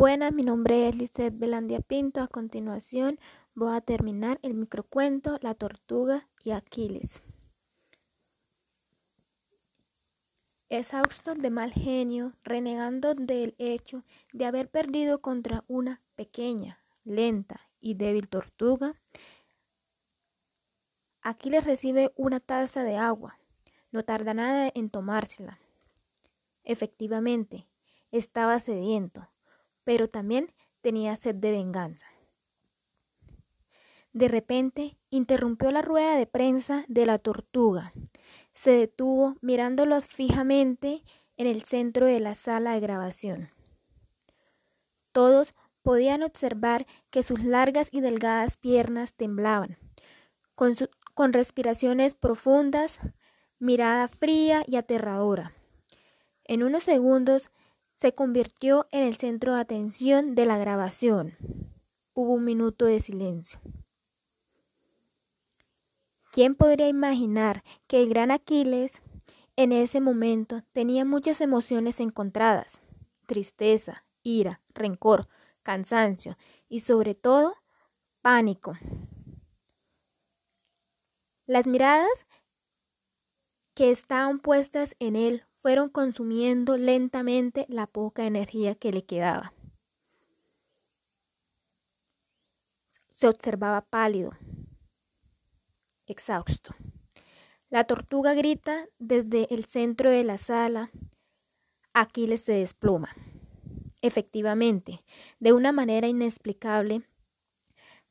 Buenas, mi nombre es Lizeth Belandia Pinto. A continuación voy a terminar el microcuento La tortuga y Aquiles. Exhausto de mal genio, renegando del hecho de haber perdido contra una pequeña, lenta y débil tortuga, Aquiles recibe una taza de agua. No tarda nada en tomársela. Efectivamente, estaba sediento pero también tenía sed de venganza. De repente interrumpió la rueda de prensa de la tortuga. Se detuvo mirándolos fijamente en el centro de la sala de grabación. Todos podían observar que sus largas y delgadas piernas temblaban, con, respiraciones profundas, mirada fría y aterradora. En unos segundos se convirtió en el centro de atención de la grabación. Hubo un minuto de silencio. ¿Quién podría imaginar que el gran Aquiles en ese momento tenía muchas emociones encontradas? Tristeza, ira, rencor, cansancio y sobre todo pánico. Las miradas que estaban puestas en él fueron consumiendo lentamente la poca energía que le quedaba. Se observaba pálido, exhausto. La tortuga grita desde el centro de la sala. Aquiles se desploma. Efectivamente, de una manera inexplicable,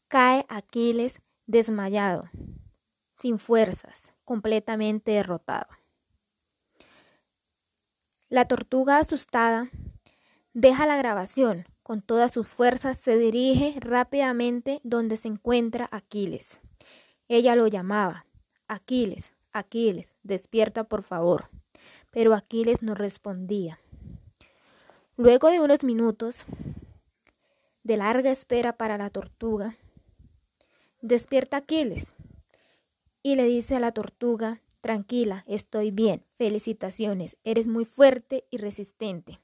cae Aquiles desmayado, sin fuerzas, completamente derrotado. La tortuga asustada deja la grabación. Con todas sus fuerzas se dirige rápidamente donde se encuentra Aquiles. Ella lo llamaba. Aquiles, Aquiles, despierta por favor. Pero Aquiles no respondía. Luego de unos minutos de larga espera para la tortuga, despierta Aquiles y le dice a la tortuga Tranquila, estoy bien. Felicitaciones, eres muy fuerte y resistente.